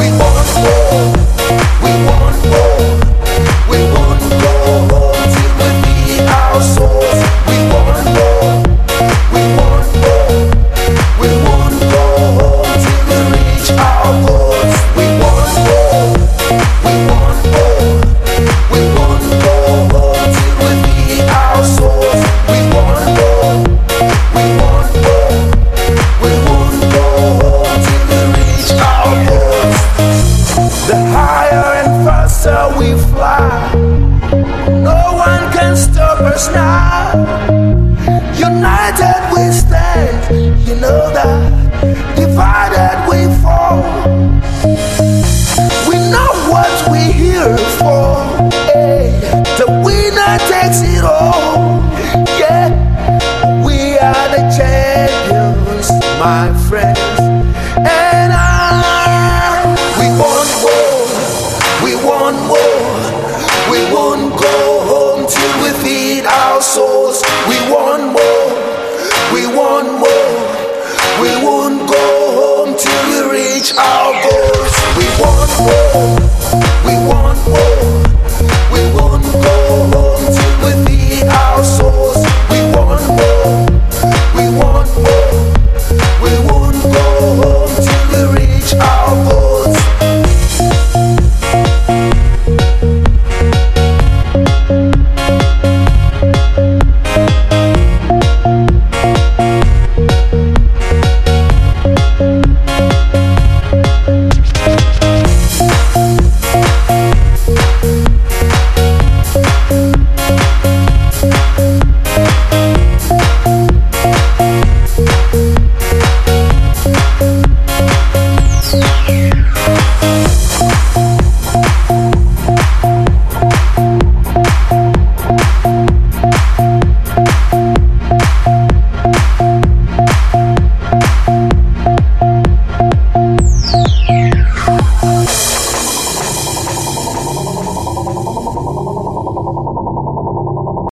we us now. United we stand, you know that. Divided we fall. We know what we're here for. Hey, the winner takes it all. Yeah, we are the champions, my friend. our souls. We want more, we want more. We won't go home till we reach our goals. We want more.